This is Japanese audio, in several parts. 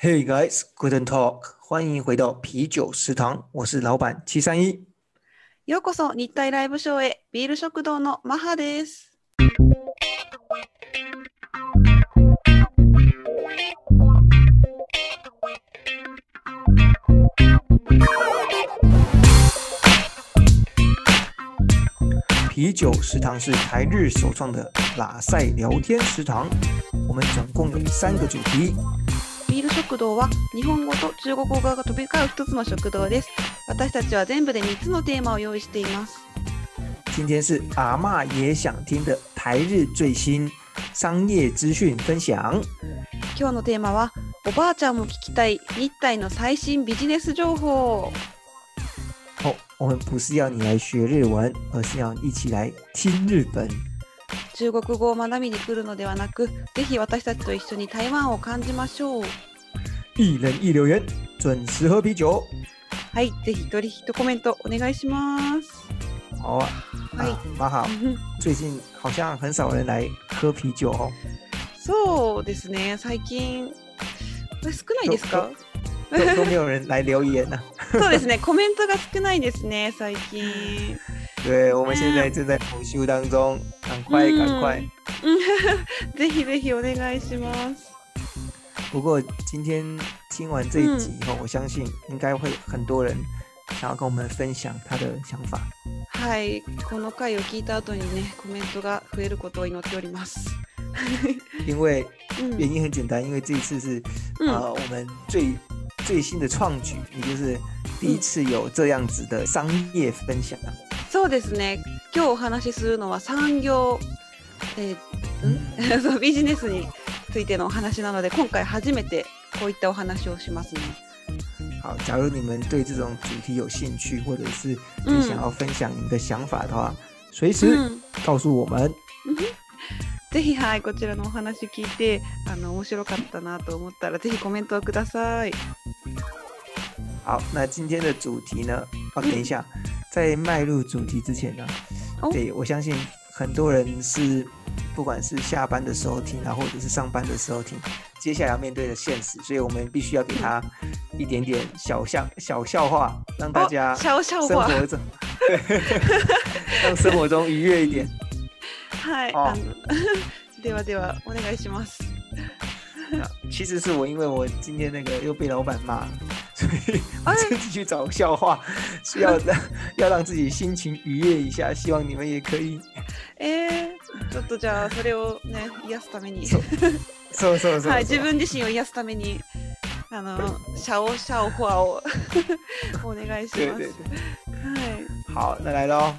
Hey guys, good talk，欢迎回到啤酒食堂，我是老板七三一。ようこそ日体ライブショーへビール食堂のマハです。啤酒食堂是台日首创的拉塞聊天食堂，我们总共有三个主题。 食堂は日本語と中国語が飛び交う一つの食堂です。私たちは全部で3つのテーマを用意しています。今天是阿嬷也想听的台日最新商业资讯分享。今日のテーマはおばあちゃんも聞きたい日体の最新ビジネス情報。哦，我们不是要你来学日文，而是要一起来听日本。中国語を学びに来るのではなく、ぜひ私たちと一緒に台湾を感じましょう。一人一留言，准时喝啤酒。はい、ぜひ一人一コメントお願いします。好啊，はい啊，蛮好。最近好像很少人来喝啤酒哦。そうですね、最近、少ないですか？都都没有人来留言呢、そうですね、コメントが少ないですね、最近。对，我们现在正在补修当中，赶快嗯赶快。う んぜひぜひお願いします。不过今天听完这一集以后，我相信应该会很多人想要跟我们分享他的想法。はい、この回を聞いた後にね、コメントが増えることを祈っております。因为うん原因很简单，因为这一次是、うん呃我们最最新的创举，也就是第一次有这样子的商业分享啊。そうですね、今日お話しするのは産業、えーんそうビジネスに ついてのお話なので、今回初めてこういったお話をしますね。好，假如你们对这种主题有兴趣，或者是嗯你想要分享你们的想法的话，随时うん告诉我们。ぜひはいこちらのお話聞いてあの面白かったなと思ったらぜひコメントをください。好，那今天的主题呢？哦，等一下，在迈入主题之前呢，哦对我相信很多人是不管是下班的时候听啊，或者是上班的时候听，接下来要面对的现实，所以我们必须要给他一点点小笑小笑话，让大家おシャオシャオは生活中，对，让生活中愉悦一点。はい、ああのではではお願いします。啊其实是我，因为我今天那个又被老板骂，所以我哎自己去找笑话，是要让要让自己心情愉悦一下。希望你们也可以。えー、 ちょっとじゃあそれをね癒すために、そう。そうそうそう。はい自分自身を癒すためにあのシャオシャオフォアを お願いします。对对对。はい。好，那来喽，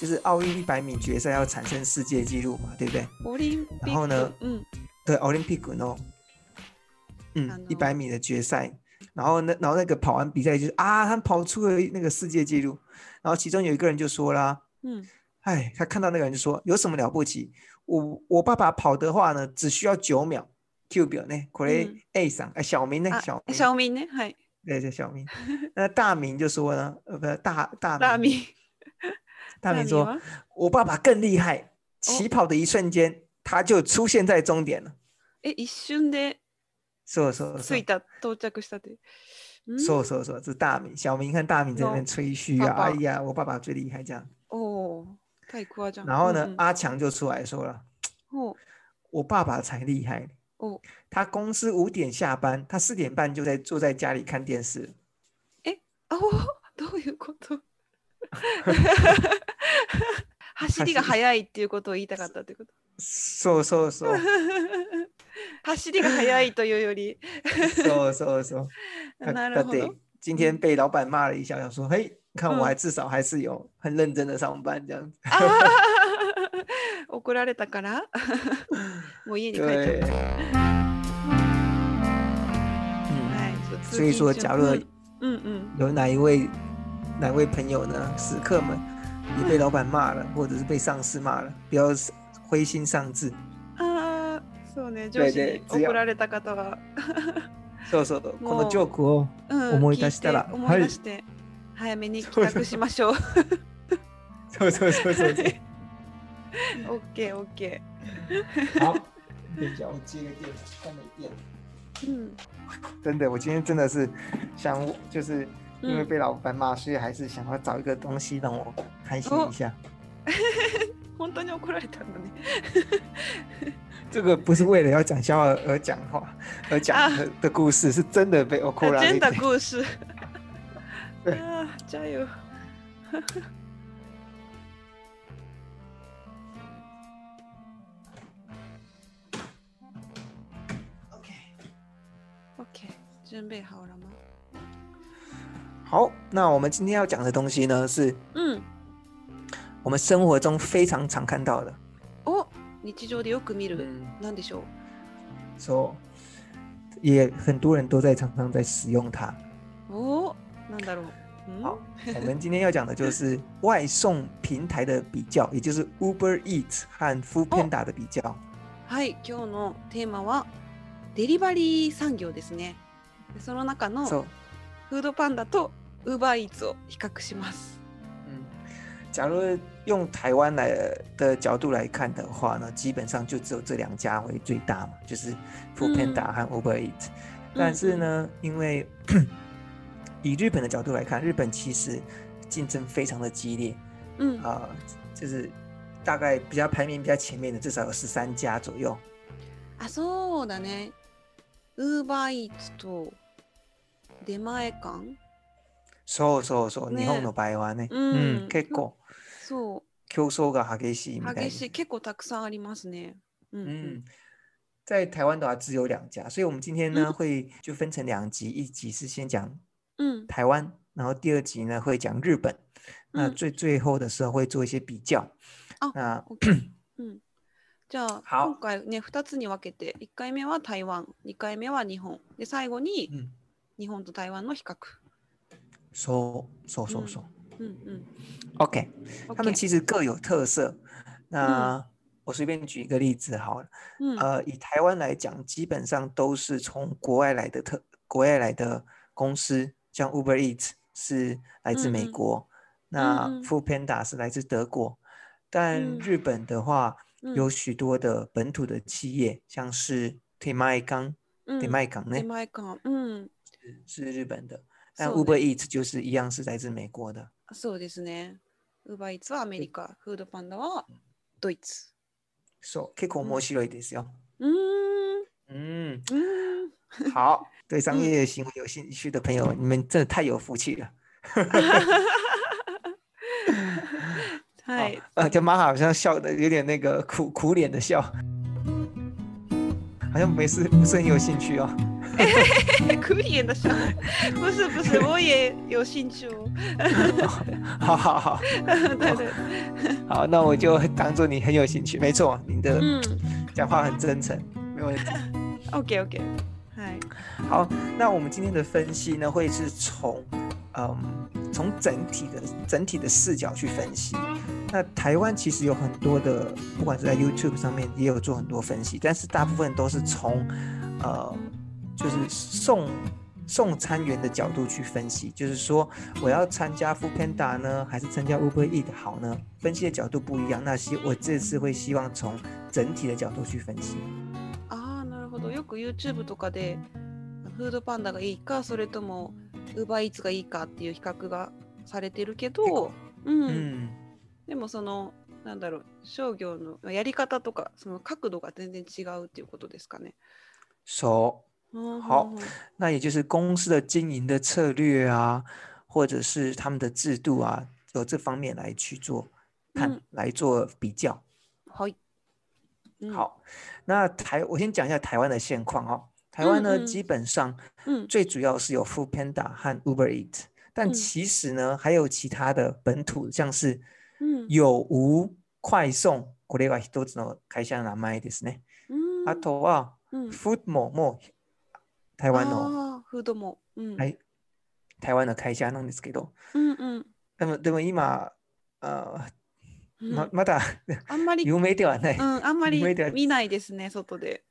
就是奥运一百米决赛要产生世界纪录嘛，对不对？オリンピック然后呢？うん对，奥林匹克喏，啊嗯，一百米的决赛，然后那然后那个跑完比赛就是啊，他跑出了那个世界纪录，然后其中有一个人就说啦，うん哎，他看到那个人就说有什么了不起？我我爸爸跑的话呢，只需要九秒。Q 表呢？これ嗯 A 上，哎，小明呢？あ小明，シャオミンねはい对对，小明。那大明就说呢，呃，不是大大ラーミン大明说，は我爸爸更厉害，起跑的一瞬间，他就出现在终点了。え一瞬で说说说着いた到着したって。うん说说说，这是大明，小明和大明在那边吹嘘啊，爸爸哎呀，我爸爸最厉害这样。おお、 太夸张。然后呢，嗯嗯阿强就出来说了，お我爸爸才厉害，お他公司五点下班，他四点半就在坐在家里看电视。あおどういうこと？走りが速いっていうことを言いたかったってこと。说说说走りが速いというより、说说说，他他得なるほど。今天被老板骂了一下，想说，嘿， 看我嗯还至少还是有很认真的上班这样子。あー怒られたからもう家に帰っちゃ对う。，嗯，はい、そう所以说，通勤中假如うんうんうん有哪一位哪位朋友呢，食客们也被老板骂了，或者是被上司骂了，不要灰心丧志。ああ、そうね、上对司に对只要怒られた方は、そうそう、こもうのジョークをうん思い出したら聞いて思い出して、 早めに帰宅しましょう。そうそうそうそうそう。オッケーオッケ好，等一下我接个电，快没电了。 嗯真的，我今天真的是想，就是因为嗯，被老板骂，所以还是想要找一个东西让我开心一下。本当に怒られたのね。这个不是为了要讲笑话而讲话而讲啊的的故事，是真的被 o k 真 a 的故事。 对啊，加油。 OK，准备好了吗？好，那我们今天要讲的东西呢，是嗯。我们生活中非常常看到的。お、日常でよく見る。嗯，なんでしょう。说也很多人都在常常在使用它。お、なんだろう。 うん好，我们今天要讲的就是外送平台的比较，也就是 Uber Eats 和 Food Panda 的比较。はい、今日のテーマはデリバリー産業ですね。でその中のフードパンダとウーバーイーツを比較します。嗯，假如用台湾来的角度来看的话呢，基本上就只有这两家为最大嘛，就是 Food Panda 和 Uber Eats。但是呢，因为以日本的角度来看，日本其实竞争非常的激烈うん、啊、就是大概比较排名比较前面的至少有十三家左右。あ、そうだね。ウーバーイーツと出前館そうそうそう、ね日本の場合はね、うんうん、結構そ競争が激しいみう、たい激しい、結構たくさんありますね。うん、うん嗯，在台湾的话只有两家，所以我们今天呢、嗯会就分成两集，一集是先讲 うん、台湾，然后第二集呢会讲日本，那うん最最后的时候会做一些比较。あ那 OK うん、じゃあ好今回ね2つに分けて1回目は台湾2回目は日本で最後に嗯，日本と台湾の比較。そうそうそうそう。うんうん、 OK，他们 OK 其实各有特色。那、我随便举一个例子好了，うん呃，以台湾来讲，基本上都是从国外来的特国外来的公司， 像 Uber Eats 是来自美国，那 Food Panda 是来自德国，但日本的话、有许多的本土的企业，像是 t e m a i k a n t e m a i k a n 呢 t e m i k a n 嗯，是日本的，但 Uber Eats 就是一样是来自美国的。そうですね。Uber Eats はアメリカ、Food Panda はドイツ。そう、結構面白いですよ。うん。うん。好。对商嗯业行为有兴趣的朋友，你们真的太有福气了。はい。啊，就玛哈好像笑的有点那个苦苦脸的笑，好像没事，不是很有兴趣哦。クリエン的笑，不是不是，我也有兴趣哦。好好好对对，好，那我就当做你很有兴趣。没错，你的嗯讲话很真诚，没问题。 ，OK OK， 好，那我们今天的分析呢，会是从嗯从整体的整体的视角去分析。那台湾其实有很多的，不管是在 YouTube 上面也有做很多分析，但是大部分都是从呃就是送送餐员的角度去分析，就是说我要参加 Food Panda 呢，还是参加 Uber Eat 好呢？分析的角度不一样。那希我这次会希望从整体的角度去分析。く YouTube とかでフードパンダがいいか、それともウーバーイーツがいいかっていう比較がされてるけど、うん、嗯，でもそのなんだろう商業のやり方とかその角度が全然違うっていうことですかね。熟。う。ん好。うんうん那也就是公司的经营的策略啊，或者是他们的制度啊，有这方面来去做看，嗯。来做比较。は好，那台我先讲一下台湾的现况哦。台湾呢，嗯嗯。基本上うん、最主要是有 Food Panda 和 Uber Eat，但嗯。其实呢，还有其他的本土，像是うん、有无快送。これは一つの会社の名前ですね。うんあとはうん、Food ももう台湾のあーフードも、うん、はい。台湾の会社なんですけど、うんうん。でもでも今あうんま まだあんまり、有名ではない。うん、あんまり見ないですね、外で。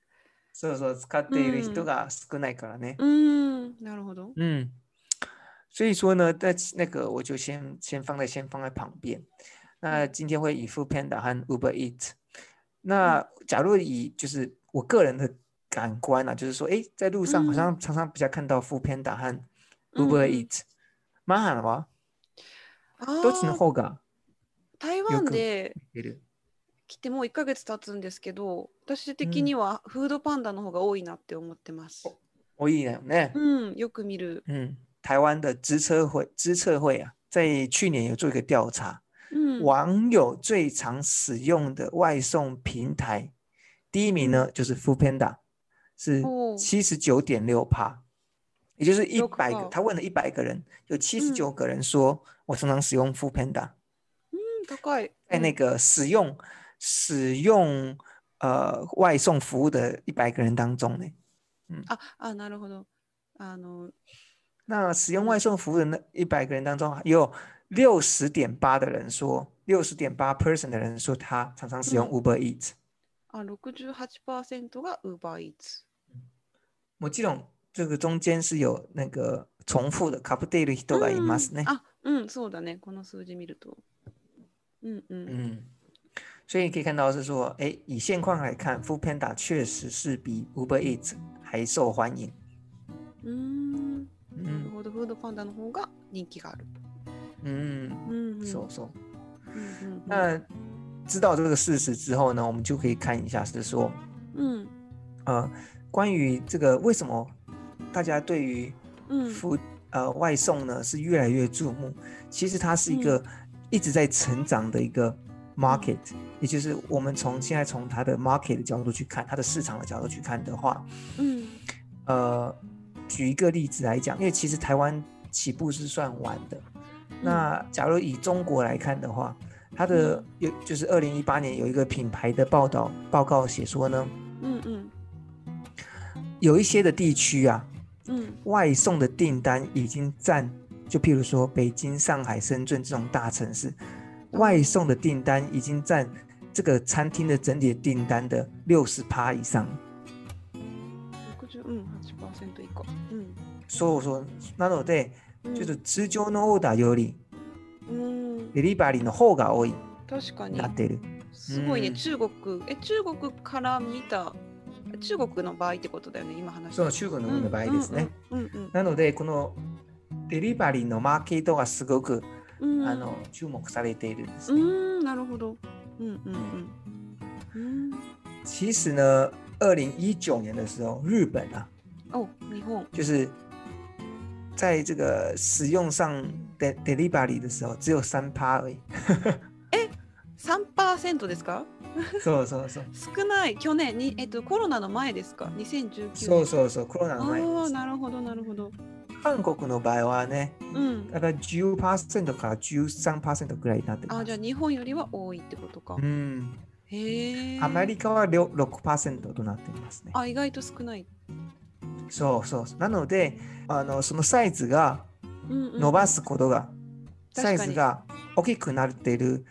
そうそう使っているうん人が少ないからね。うん、なるほど。嗯，所以说呢，在那个我就先先放在先放在旁边。那嗯今天会以 Food Panda 和 Uber Eat。那假如以就是我个人的感官啊，就是说，哎，在路上好像常常比较看到 Food Panda 和 Uber Eat。マハナはどっちの方が台湾で来てもう1ヶ月経つんですけど、私的にはフードパンダの方が多いなって思ってます。多いよね。うん、よく見る。嗯，台湾的知车会知测会啊，在去年有做一个调查，嗯，网友最常使用的外送平台，第一名呢就是 Food Panda，是七十九点六帕，也就是一百个，他问了一百个人，有七十九个人说我常常使用 Food Panda。嗯，大概在那个使用使用呃外送服务的一百个人当中呢。嗯啊啊，なるほど。あの那使用外送服务的那一百个人当中，有六十点八的人说，六十点八 percent 的人说他常常使用 Uber Eats。啊，六十八 percent が Uber Eats。もちろん这个中间是有那个重复的，かぶっている人がいますね。あ、うん、そうだね。この数字見ると。嗯嗯嗯。所以你可以看到是说，哎，以现况来看，Food Panda 确实是比 Uber Eats 还受欢迎。嗯嗯。フードフードパンダの方が人気がある。嗯嗯，そうそう。那知道这个事实之后呢，我们就可以看一下，是说，嗯呃，关于这个为什么大家对于嗯服呃外送呢是越来越注目？其实它是一个 一直在成长的一个 market，也就是我们从现在从它的 market 的角度去看，它的市场的角度去看的话，嗯。呃，举一个例子来讲，因为其实台湾起步是算晚的。那假如以中国来看的话，它的有就是二零一八年有一个品牌的报道报告写说呢，嗯嗯，有一些的地区啊，嗯，外送的订单已经占，就譬如说北京、上海、深圳这种大城市，外送的订单已经占这个餐厅的整体订单的六十趴以上。嗯，八十 percent 以下。嗯，そうそう。なので。ちょっと通常のオーダーより、デリバリーの方が多い確かになってる。すごいね、中国。え、中国から見た、中国の場合ってことだよね、今話そう、中国の場合ですね。なので、このデリバリーのマーケットがすごく、あの注目されているんですね。なるほど。うんうんうん。其实呢，二零一九年的时候，日本啊，哦，日本就是在这个使用上的 delivery 的时候，只有三趴而已。え、三パーセントですか？そうそうそう。少ない。去年にえっとコロナの前ですか？2019年。そうそうそうコロナの前ああなるほどなるほど。韓国の場合はね、うん、だから10%から13%ぐらいになってます。あじゃあ日本よりは多いってことか。うん。へえ。アメリカは6%となっていますね。あ意外と少ない。そうそうなのであのそのサイズが伸ばすことが、うんうん、サイズが大きくなっている、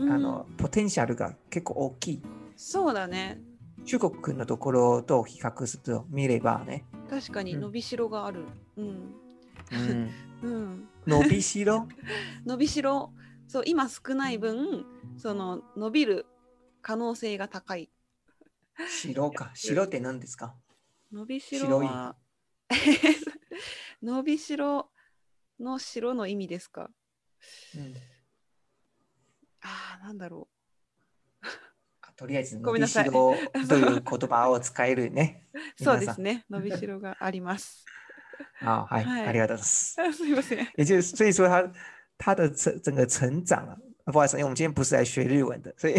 あのポテンシャルが結構大きい。そうだね。中国のところと比較すると見ればね。確かに伸びしろがある。うん。うんうん、伸びしろ？伸びしろ。そう今少ない分その伸びる可能性が高い。白か。白って何ですか？伸びしろは 伸びしろの白の意味ですか、うん、ああなんだろうとりあえず伸びしろという言葉を使えるね そうですね伸びしろがあります あはい、はい、ありがとうございます。すみません。也就是所以说他他的整整个成长啊，不好意思，因为我们今天不是来学日文的，所以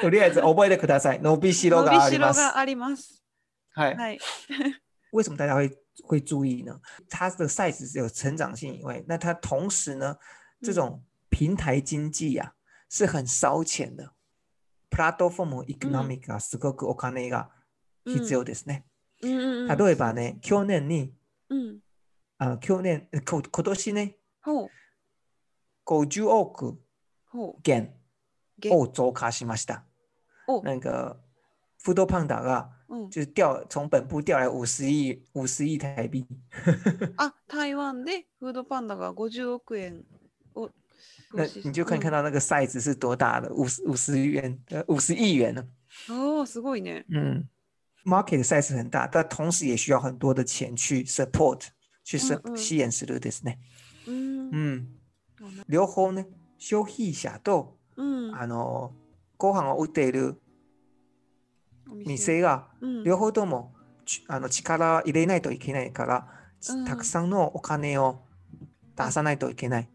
とりあえず覚えてください。伸びしろがあります。伸びしろがあります。はい。はい。为什么大家会会注意呢？它的 size 有成长性以外，那它同时呢，这种平台经济呀、啊、是很烧钱的。プラットフォームエコノミがすごくお金が必要ですね。うん、例えばね、去年に、うん、あ去年こ今年ね、50億元を増加しました。なんか、フードパンダが就是调从本部调来五十亿五十亿台币。啊，台湾でフードパンダが50億円を。那你就可以看到那个 size 是多大的，五十五十元呃五十亿元呢。哦，すごいね。嗯，market 的 size 很大，但同时也需要很多的钱去 support 去支援するですね。うん両方ね、消費者とうんあのご飯を売っているお店がうん両方ともちあの力入れないといけないから、うんたくさんのお金を出さないといけない。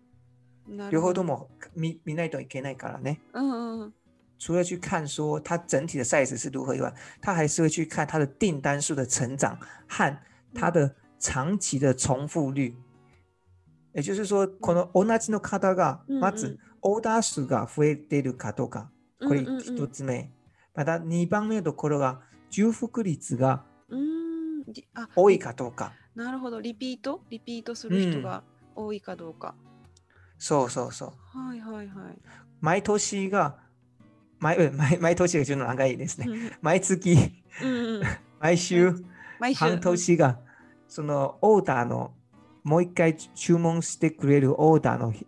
両方とも見見ないといけないからね。うんうん。うん除了去看说它整体的 size 是如何以外，他还是会去看它的订单数的成长和它的長期的重复率。也就是说，この同じの方がうんうんまずオーダー数が増えているかどうか、これうんうんうん。一つ目。また2番目のところが重複率が多いかどうか。なるほど。リピート？リピートする人が多いかどうか、そうそうそう。はいはいはい毎年が毎うん毎毎年がちょっと長いですね。うん毎月、うんうん 毎週。毎週半年がそのオーダーのもう一回注文してくれるオーダーのひ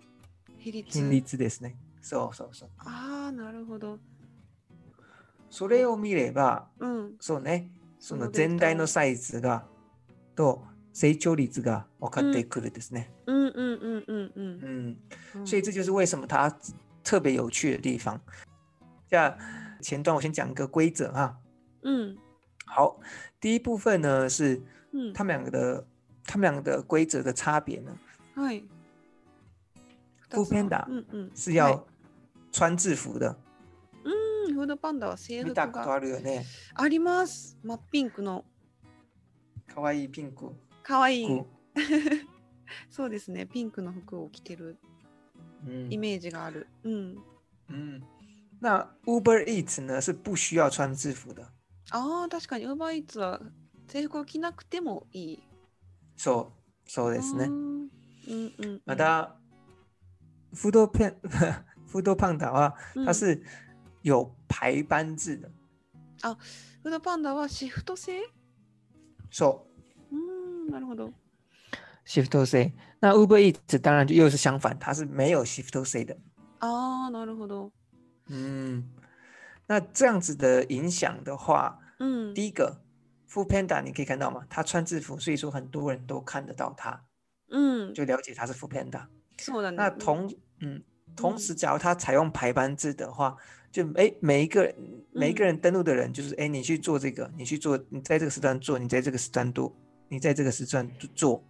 比率ですね。そうそうそう。ああなるほどそれを見れば、うんそうね、その全体のサイズがと成長率が分かってくるですね。うんうんうんうんう嗯，んうん所以这就是为什么它特别有趣的地方。这样前端我先讲一个规则哈。うん好，第一部分呢是うん他们两个的他们两个的规则的差别呢。はいフーペンダうんうん是要はい穿制服的。うんフードパンダは制服見たことがあるよね。あります真っピンクのかわいいピンク。 かわい。そうですね。ピンクの服を着てる嗯イメージがある。うん。嗯，那 Uber Eats 呢？是不需要穿制服的。ああ確かに。UberEats は制服を着なくてもいい。そう、そうですね。うんうんうんうん。また、フードペン、フードパンダはうん。它是有排班制的。フードパンダはシフト制？そう。うんなるほどシフト制。那 Uber Eats 当然就又是相反，它是没有 shift 制的。ああなるほど嗯，那这样子的影响的话，うん第一个 f o o Panda 你可以看到吗？他穿制服，所以说很多人都看得到他，うん就了解他是 f o o Panda。そうだね那同嗯，同时，假如他采用排班制的话，就哎每一个人每一个人登录的人，就是哎你去做这个，你去做，你在这个时段做，你在这个时段做， 你在这个时段做，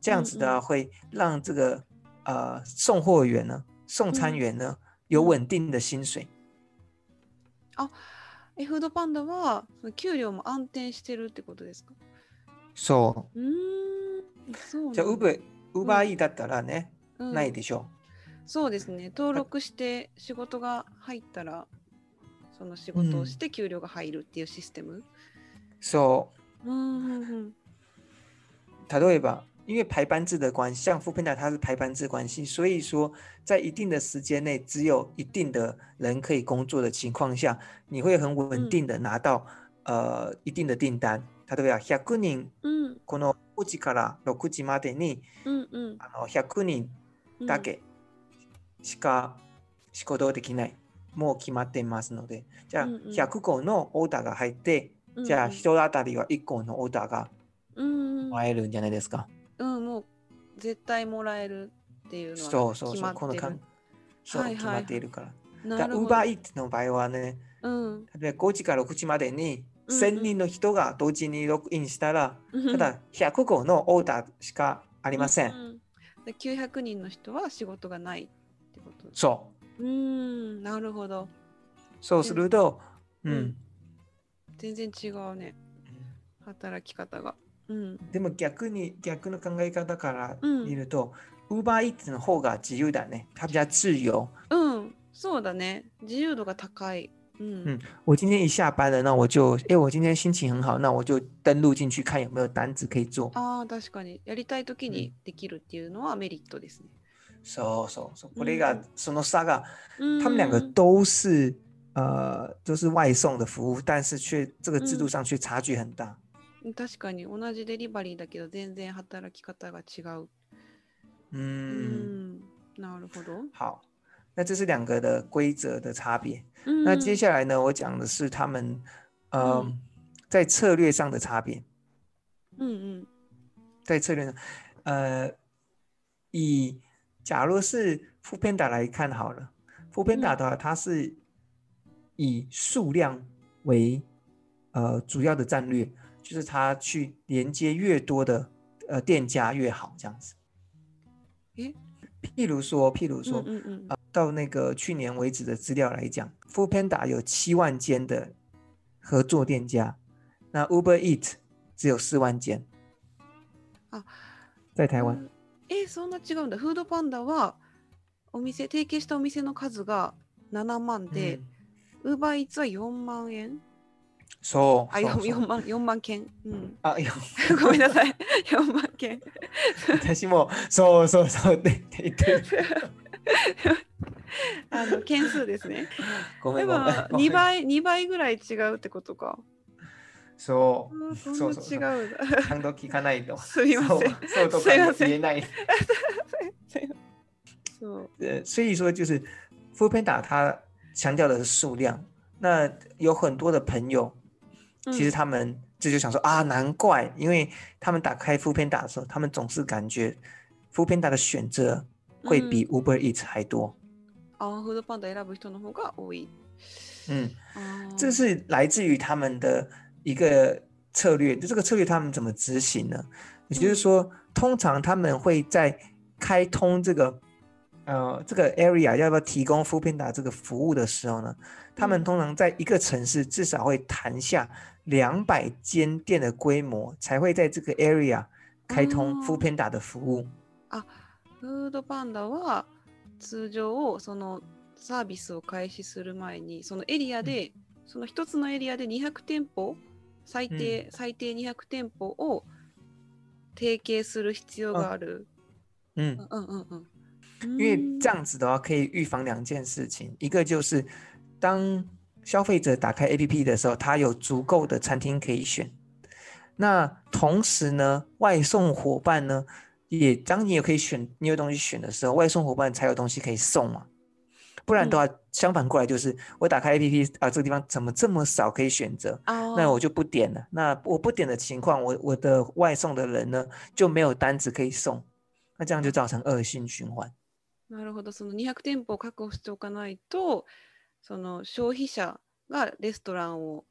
这样子的会让这个呃送货员呢、送餐嗯员呢有嗯稳定的薪水。えフードパンダは給料も安定してるってことですか？そう。ーんそうじゃあだ Uber Uber E だったらね、うん。ないでしょ。そうですね。登録して仕事が入ったらその仕事をして給料が入るっていうシステム。う。そう。うんうんうん例えば，因为排班制的关系，像 f o o 它是排班制关系，所以说在一定的时间内，只有一定的人可以工作的情况下，你会很稳定的拿到、呃一定的订单。例えば100人うんこの5時から6時までにうんうんあの100人うんだけしか仕事できない。もう決まっていますので、じゃあうんうん。100個のオーダーが入って、うんじゃあ人当たりは1個のオーダーがうんうんもらえるんじゃないですか。うんもう絶対もらえるっていうのはそうそうそう、この感そう、はいはい決まっているから。だなるほど。Uber Eats の場合はね、うん。例えば5時から6時までにうんうん。1000人の人が同時にログインしたら、うんただ100個のオーダーしかありません。うんうん。で900人の人は仕事がないってこと。そう。うーんなるほど。そうすると、ううん。ん。全然違うね。働き方がうん。でも逆に、逆の考え方からうん。見ると、Uber Eats の方が自由だね。它比較自由。うん。そうだね。自由度が高い。うん。うん。我今天一下班了，那我就，哎，我今天心情很好，那我就登录进去看有没有单子可以做。ああ確かに。やりたい時にできるっていうのはメリットですね。そうそうそう。これうがんその差がうん。他们两个都是呃都是外送的服务，但是却这个制度嗯上却差距很大。確かに同じデリバリーだけど全然働き方が違うう嗯，んなるほど好，那这是两个的规则的差别。うん那接下来呢，我讲的是他们呃、嗯 在策略上的差别。うんうん。在策略上，呃，以假如是副片打来看好了，副片打的话，它是以数量为呃主要的战略， 就是他去连接越多的呃店家越好，这样子。譬如说，譬如说，嗯嗯，啊，到那个去年为止的资料来讲，Food Panda 有七万间的合作店家，那 Uber Eat 只有四万间。啊，在台湾。诶，そんな違うんだ。Food Panda はお店提携したお店の数が七万で、Uber Eat は四万円。そう。あ、そう 4, そう4万4万件。うん。あ、いや、ごめんなさい。4万件。私もそうそうそうって言ってる。あの件数ですね。ごめんごめん。ごめん2。倍2倍ぐらい違うってことか。そあーそんそうそうな違う。ちゃんと聞かないと。すみません。そうそうとか言えない。そう。呃，所以说就是 f o o Panda 它强调的是数量。那有很多的朋友，其实他们这就想说、啊，难怪，因为他们打开 f o o p a n d a 的时候，他们总是感觉 f o o p a n d a 的选择会比 Uber Eats 还多。啊 f o o p a n d a 選ぶ人の方が多い。嗯，这是来自于他们的一个策略。就这个策略他们怎么执行呢？也就是说，通常他们会在开通这个呃这个 area 要不要提供 f o o Panda 这个服务的时候呢，他们嗯通常在一个城市至少会谈下两百间店的规模，才会在这个 area 开通 f o o 哦 Panda 的服务。フードパンダは通常そのサービスを開始する前にそのエリアで、その一つのエリアで200店舗最低、最低200店舗を提携する必要がある。嗯う。んうんうんうん。因为这样子的话，可以预防两件事情，一个就是当消费者打开 APP 的时候，他有足够的餐厅可以选。那同时呢，外送伙伴呢，也当你也可以选，你有东西选的时候，外送伙伴才有东西可以送嘛。不然的话，相反过来就是我打开 APP 啊，这个地方怎么这么少可以选择？那我就不点了。那我不点的情况，我我的外送的人呢就没有单子可以送，那这样就造成恶性循环。なるほど。その200店舗を確保しておかないとその消費者がレストランを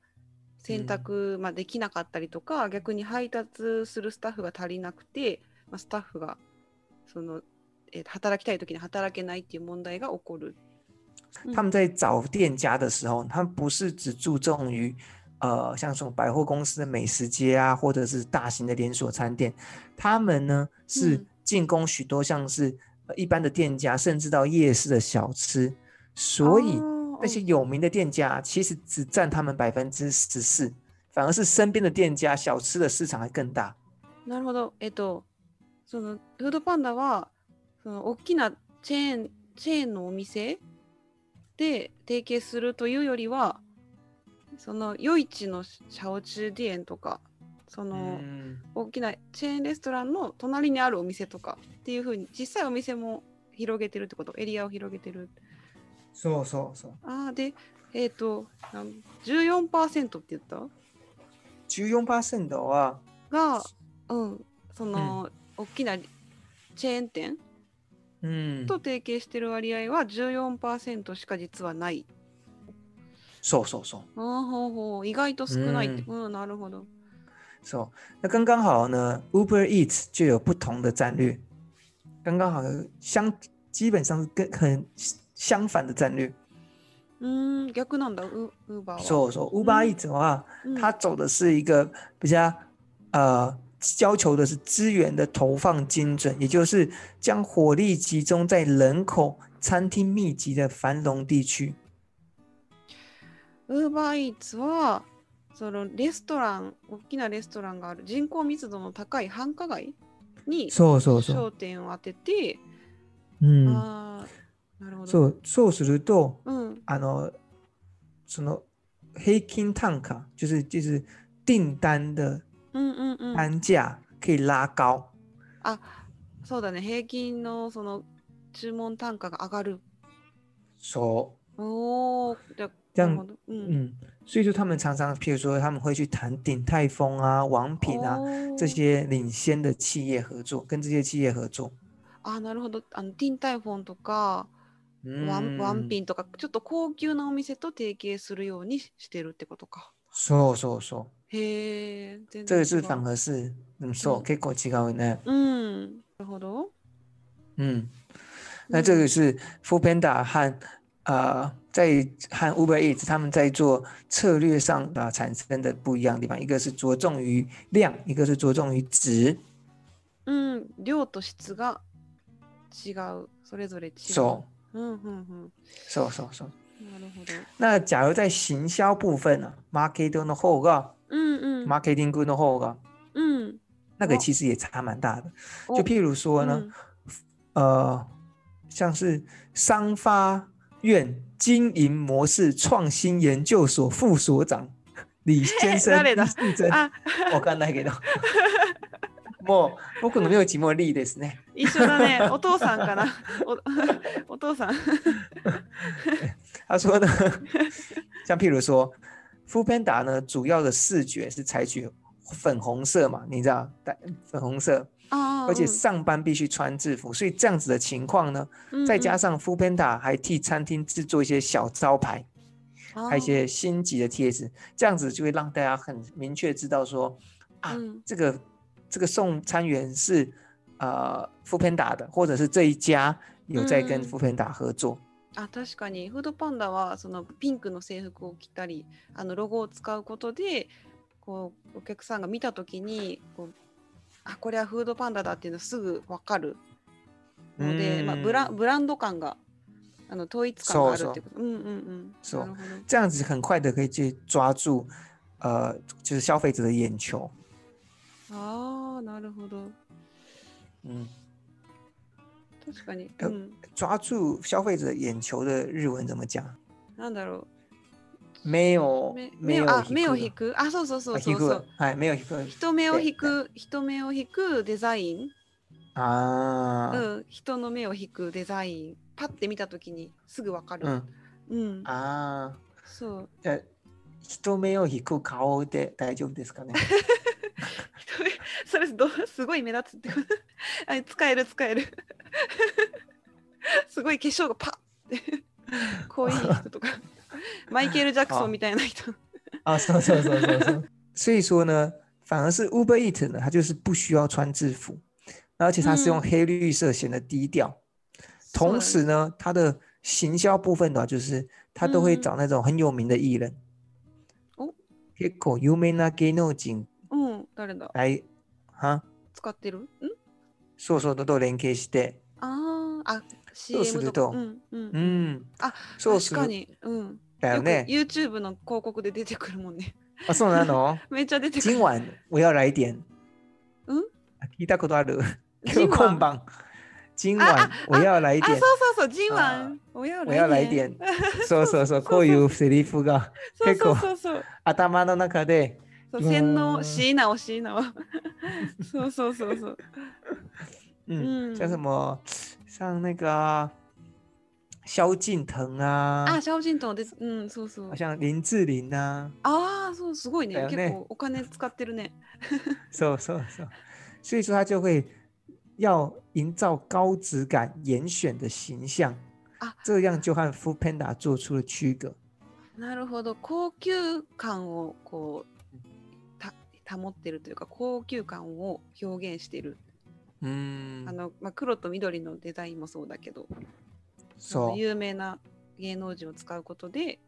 選択、まあ、できなかったりとか逆に配達するスタッフが足りなくて、まあ、スタッフがその、えー働きたい時に働けないっていう問題が起こる。他们在找店家的时候，他们不是只注重于呃像这种百货公司的美食街啊，或者是大型的连锁餐店，他们呢是嗯。进攻许多像是呃一般的店家，甚至到夜市的小吃，所以あー那些有名的店家其实只占他们百分之十四，反而是身边的店家小吃的市场还更大。なるほど。えっと、そのフードパンダはその大きなチェーンチェーンのお店で提携するというよりは、その夜市の小吃店とか、 その嗯，大きなチェーンレストランの隣にあるお店とかっていうふうに実際お店も広げてるってこと、エリアを広げてる。そうそうそう。ああ、で、えっ、と、なん14%って言った？14%は？が、うん、その、大きなチェーン店？うんと提携してる割合は14%しか実はない。そうそうそう。あーほうほう意外と少ないって。うん、なるほど。说，那刚刚好呢，Uber Eats 就有不同的战略，刚刚好相基本上是跟很相反的战略。嗯，逆的，Uber。说，我说，Uber Eats 的话，它走的是一个比较呃，要求的是资源的投放精准，也就是将火力集中在人口、餐厅密集的繁荣地区。Uber Eats。そのレストラン大きなレストランがある人口密度の高い繁華街にそうそうそう。焦点を当てて嗯，ああなるほど。そうそうすると。うん。あのその平均単価就是就是订单的うんうんうん。单价可以拉高。そうだね。平均のその注文単価が上がる。そおおじゃじゃん。なるほど。うう，ん。嗯，所以说他们常常，譬如说他们会去谈鼎泰丰啊、王品啊这おー些领先的企业合作，跟这些企业合作。あなるほどあのティンタイフォンとかワンワンンピンとかちょっと高級なお店と提携するようにしてるってことか。そうそうそう。へえ、全这个是然違う反而是嗯，そううん結構違うね。うん、なるほど。嗯，那这个是 f o o Panda 和呃 在和 Uber Eats 他们在做策略上啊、产生的不一样的地方，一个是着重于量，一个是着重于值。うん、量と質が違う、それぞれ違う。そううんうんうん。そうそうそう。なるほど。那假如在行销部分呢、マーケティングの方が、うんうん。マーケティングの方が，うん。哦那个其实也差蛮大的。お就譬如说呢，呃，像是商发院 经营模式创新研究所副所長李先生誰だ李世珍うん、あ、わかんないけど。もう僕の名字もリーですね。一緒だね。お父さんかな。おお父さん。他说呢，像譬如说 f o o Panda 呢，主要的视觉是采取粉红色嘛，你知道，带粉红色， ああ。而且上班必须穿制服，所以这样子的情況呢，うん再加上 f o o Panda 还替餐厅制作一些小招牌，うん还有一些星级的贴纸，这样子就会让大家很明确知道说啊，うん这个这个送餐员是呃 f o o Panda 的，或者是这一家有在跟嗯 f o o Panda 合作。あ確かにフードパンダはそのピンクの制服を着たりあのロゴを使うことでこうお客さんが見た時にこう あこれはフードパンダだっていうのすぐ分かるので、まあ、ブラ嗯ブランド感があの統一感があるっていうこと。うんうんうん。そうなるほど这样子很快的可以去抓住，呃，就是消费者的眼球。ああなるほど。嗯，確かに。えうん。抓住消费者眼球的日文怎么讲？なんだろう。目没有目をあ目を引引く？あそうそうそくうそう。はい没有引く。人目を引く人目を引くデザイン。啊うん、人の目を引くデザイン。パッて見た時にすぐわかる、嗯うん。啊，そう。じ人目を引く顔で大丈夫ですかね？それどすごい目立つってこと？あ使える使える。すごい化粧がパッて。濃い人とかマイケル・ジャクソンみたいな人啊，そうそうそうそうそう。所以说呢，反而是 Uber Eat 呢，它就是不需要穿制服，而且它是用嗯黑绿色显得低调。同そうだね时呢，它的行销部分的话，就是它都会嗯找那种很有名的艺人。お結構有名な芸能人うん誰だ来は使ってるんそうそうと連携して、あーあそうす CM るととかうんうんうん、あそうする確かにうんよく だよね。YouTube の広告で出てくるもんねあ、そうなの？めっちゃ出てくる今晚我要来点。うん？あ聞いたことある？今晚今晩。今あ晚我要来あ、そう点。そうそう、今晚、親我要来点。そうそうそう、こういうセリフがそうそう結構。頭の中で、そう洗脳、椎名を椎名を。そうそうそうそう。嗯，嗯像什么，像那个萧敬腾啊あ、、シャオジントンです。うん、そうそう好。像林志玲啊，ああ、そう、すごいねね結構お金使ってるね。そうそうそう，所以说他就会要营造高质感、严选的形象啊这样就和 f o o Panda 做出了区隔。なるほど。高級感をこう、た保ってるというか、高級感を表現してる。嗯あ，の、まあ、黒と緑のデザインもそうだけど、そう有名な芸能人を使うことで、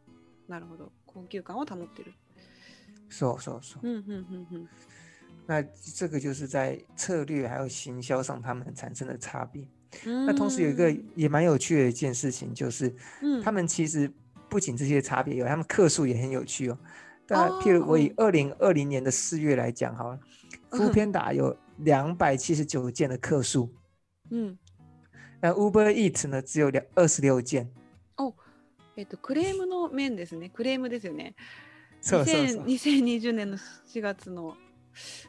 なるほど。高級感を保ってる。そうそうそう。うん、うん、うん、うん。那这个就是在策略还有行销上他们产生的差别。那那同时有一个也蛮有趣的一件事情，就是嗯他们其实不仅这些差别有，他们客数也很有趣哦。但譬如我以哦二零二零年的四月来讲好了，嗯福片达有两百七十九件的客数，うん、 那 Uber Eat 呢只有两二十六件。えっとクレームの面ですね。クレームですよね。そうそうそう。2020年の4月の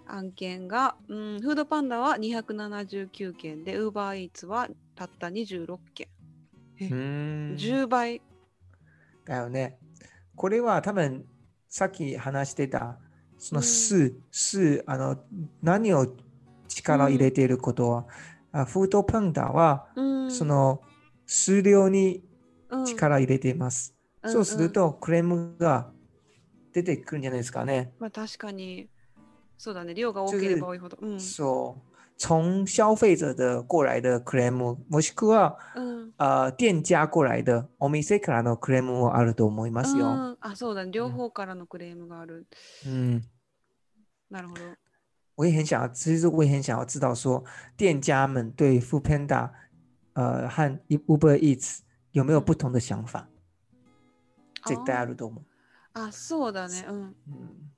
案件が、うん、フードパンダは279件で、ウーバーイーツはたった26件。嗯，10倍。だよね。これは多分さっき話してた、そのうん数、数、あの、何を力を入れていることは、あフードパンダは、うん。その数量にうん力を入れています。うん。そうすると、クレームが出てくるんじゃないですかね。まあ確かに。そうだね。量が多ければ多いほど。うん。そう。从消费者的过来的クレーム、もしくは、うん。呃、店家过来的お店からのクレームもあると思いますよ。うん。あそうだね。両方からのクレームがある。嗯，なるほど我也很想要，其实我也很想要知道说，店家们对 Food Panda，呃，和 Uber Eats 有没有不同的想法？絶対あると思う。あそうだねうんうん、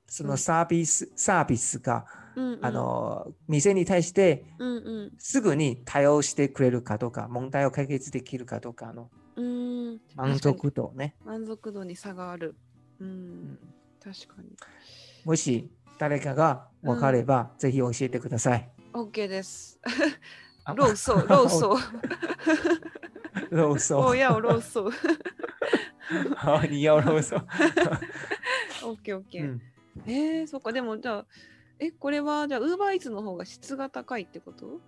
そのサービス、サービスが、うんうんあの、店に対してうんうんすぐに対応してくれるかとか、問題を解決できるかとかのうん。満足度ね。満足度に差がある。ううんん。確かに。もし誰かが分かれば、ぜひ教えてください。OK です。あローソー ローソー。ローソおー。やおローソー。好，你要ローソー。OK OK、うん。えー、そっかでもじゃあえこれはじゃあウーバーイーツの方が質が高いってこと？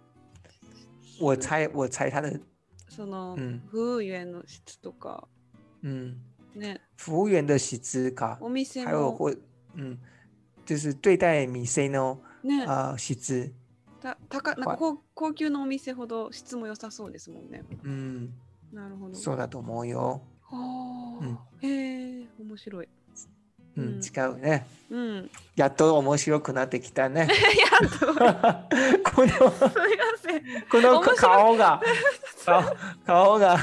我猜，我猜他的，その、うん。服務員の質とか。嗯，ね。服务员的薪资卡，お店の还有或，嗯，就是对待米 C 呢，ね、呃，薪资，た高なんか高高級のお店ほど質も良さそうです。もんね。嗯，なるほど。そうだと思うよ。はあ、うんへえ、面白い。うん、違うね。うん。やっと面白くなってきたね。やっと、す。みまこの、せん。この顔が、顔顔が。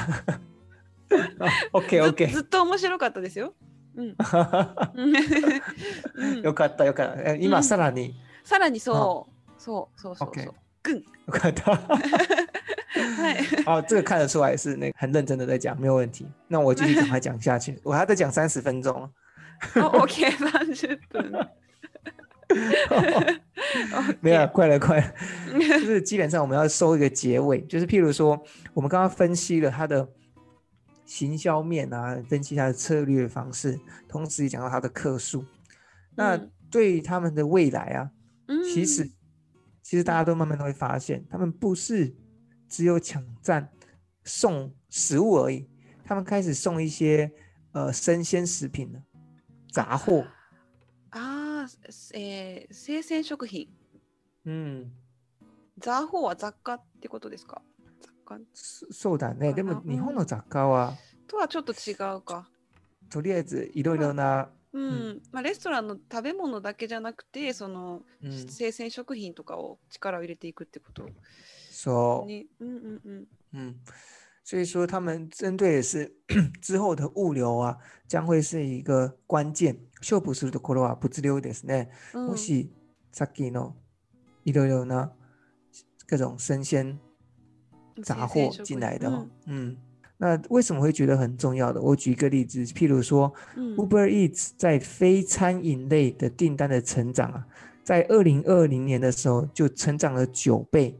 オッケーオッケずずっと面白かったです。よ。うん。ー。うんよかったよかった。え今うんさらに、さらにそう、そうそうそうそう。 OK ぐん。よかった。はい。哦，这个看得出来是那个很认真的在讲，没有问题。那我继续赶快讲下去，我还在讲三十分钟。お OK、30分。没有，快了，快了。就是基本上我们要收一个结尾，就是譬如说，我们刚刚分析了它的 行销面啊，分析它的策略方式，同时也讲到它的客数。那嗯对于他们的未来啊，うん其实其实大家都慢慢都会发现，他们不是只有抢占送食物而已，他们开始送一些呃生鲜食品了，杂货。ああ、えー、生鮮食品。嗯，雑貨は雑貨ってことですか 雑貨そそうだね。でもうん。日本の雑貨はとはちょっと違うか。とりあえずいろいろな、うん、まあ、レストランの食べ物だけじゃなくてその、うん。生鮮食品とかを力を入れていくってこと？そう。に、うんうんうん、嗯，所以说他们针对的是 之后的物流啊，将会是一个关键。勝負するところは物流ですね。うんもしさっきのいろいろな各种生鲜杂货进来的，嗯，那为什么会觉得很重要的？我举一个例子，譬如说，Uber Eats 在非餐饮类的订单的成长啊，在二零二零年的时候就成长了九倍。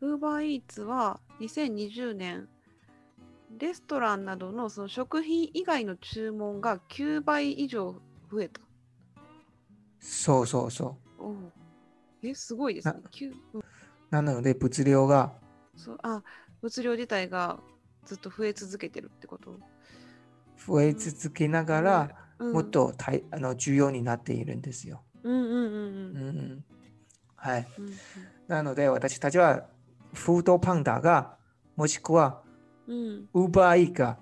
Uber Eats 啊，二千二十年，レストランなどのその食品以外の注文が九倍以上増えた。そうそうそう。お、えすごいですね。なので物流がそうあ物量自体がずっと増え続けてるってこと？増え続けながら、うん、もっと大あの重要になっているんですよ。うんうんうんうんうん、はい。うんうんなので私たちはフードパンダがもしくはうん、Uber Eats が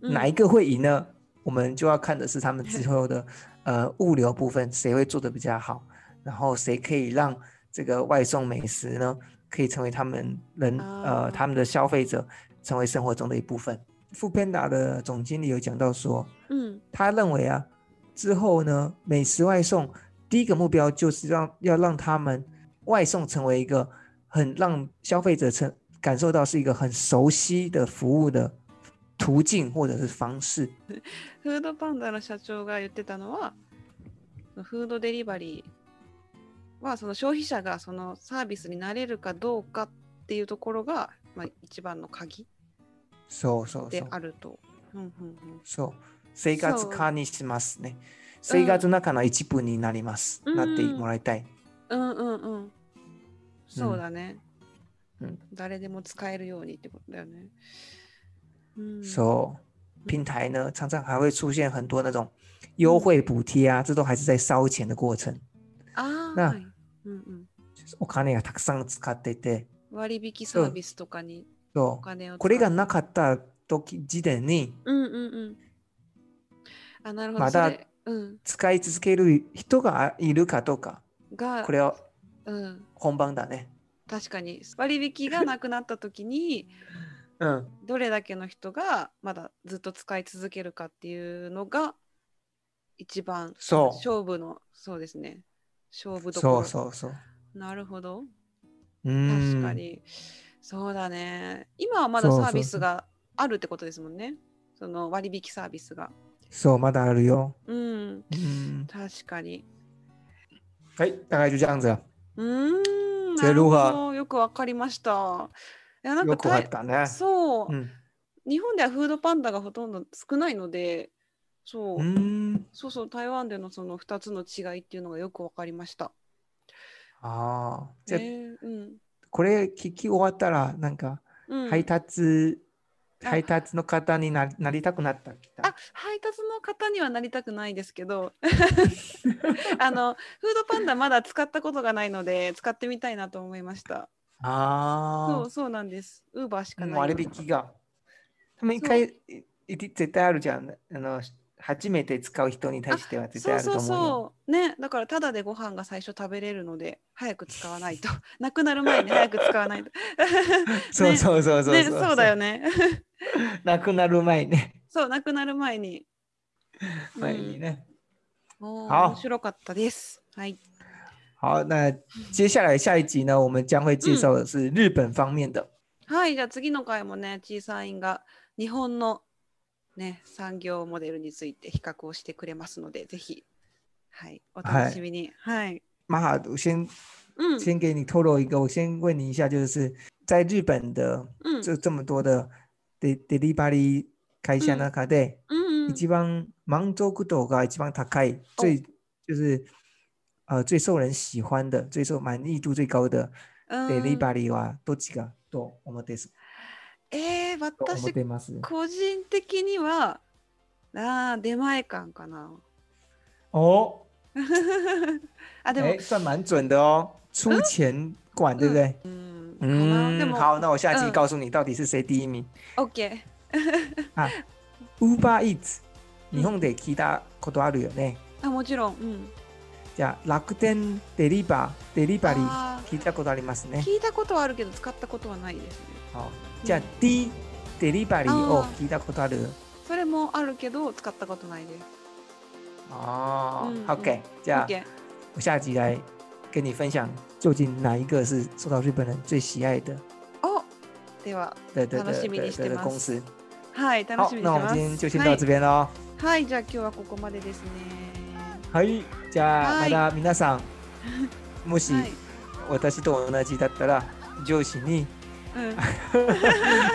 うん哪一个会赢呢？我们就要看的是他们之后的呃物流部分谁会做的比较好，然后谁可以让这个外送美食呢可以成为他们人、啊呃他们的消费者成为生活中的一部分。富 Panda 的总经理有讲到说，うん他认为啊，之后呢，美食外送第一个目标就是让要让他们外送成为一个很让消费者成感受到是一个很熟悉的服务的途径或者是方式。フードパンダの社長が言ってたのは、フードデリバリー はその消費者がそのサービスになれるかどうかっていうところが、まあ、一番の鍵そうそうであると。そう。生活化にしますね。生活の中の一部になります。うんなってもらいたい。うんうんうん。そうだね。うん誰でも使えるようにってことだよね。うん、そう，平台呢常常还会出现很多那种优惠补贴啊，这都还是在烧钱的过程。ああ、なはい。うんうん。お金がたくさん使ってて、割引サービスとかにおそ金をこれがなかった時時点にうんうんうん。あ、なるほど。まだ。使い続ける人がいるかどうか、がこ、れはうん。本番だね。確かに割引がなくなった時に うん、どれだけの人がまだずっと使い続けるかっていうのが一番そう勝負のそうですね勝負どこそろうそうそう。なるほど。うーん。確かに。そうだね。今はまだそうそうサービスがあるってことですもんね。その割引サービスが。そうまだあるよ。うん。嗯，確かに。哎，大概就这样子了。うーん。なるほど。よくわかりました。いやなんかよくわかったね。そう、うん。日本ではフードパンダがほとんど少ないのでそう、うーん。そうそう台湾でのその2つの違いっていうのがよくわかりました。ああ。じゃあ、ねうんこれ聞き終わったら、なんか、うん、配達、あ配達の方にななりたくなった。あ配達の方にはなりたくないですけど あのフードパンダまだ使ったことがないので使ってみたいなと思いました。そあうそうなんです。ウーバーしあ。かない。割引が。他们一回、絶対あるじゃん。あの、初めて使う人に対しては絶対そうそうあると思うよ。そう。ね、だからただでご飯が最初食べれるので早く使わないと。なくなる前に早く使わないと。そうそうそうそうね、そうだよね。なくなる前ね。そう、なくなる前に。前にね。おー好面白かったです。はい。好，那接下来下一集呢，我们将会介绍的是日本方面的。はい、じゃあ次の回もね、小さいんが日本のね、産業モデルについて比較をしてくれますので、ぜひ、はい、お楽しみに。はい。马哈，我先うん。先给你透露一个，我先问你一下，就是在日本的うん。这这么多的デデリバリー会社の中で、うんうん。一番満足度が一番高い、最就是呃最受人喜欢的、最受满意度最高的うんデリバリーはどっちかと思ってすえー、私。個人的には、あー出前館かな。哦，あ、でも哎，，算蛮准的哦，出钱管，对不对？嗯，も、好，那我下期嗯告诉你到底是谁第一名。OK。Uber Eats、日本で聞いたことあるよね。あ、もちろん。うん。じゃあ楽天デリバー、デリバリーあ聞いたことありますね。聞いたことはあるけど、使ったことはないですね。好，じゃあ D デリバリーを聞いたことある？それもあるけど、使ったことないです。哦嗯，OK，じゃあ。我下集来跟你分享，究竟哪一个是受到日本人最喜愛的？おでは、的的楽しみ的的的にしてます公司？はい、楽好しみ，に那我们してます。今天就先到这边喽。はい、はい、じゃあ今日はここまでですね。はい、じゃあはいまた皆さん、もしはい。私と同じだったら上司にうん。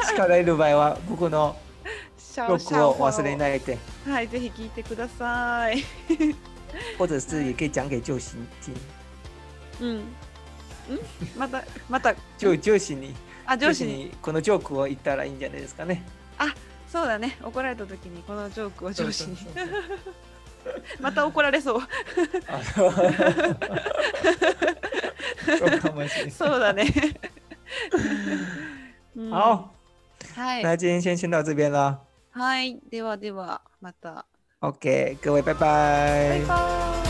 叱られる場合は僕の録を忘れないで。はい、ぜひ聞いてください。或者是也可以讲给救星听，うん。ん？また、また、就救星にあ、上司に。にこのジョークを言ったらいいんじゃないですかね。そうだね。怒られた時にこのジョークを上司に また怒られそう。あそう そうかもしれない。そうだね。うん好，はい。那今天先先到这边了。はい。ではでは、また。 OK，各位拜拜バイバーイ。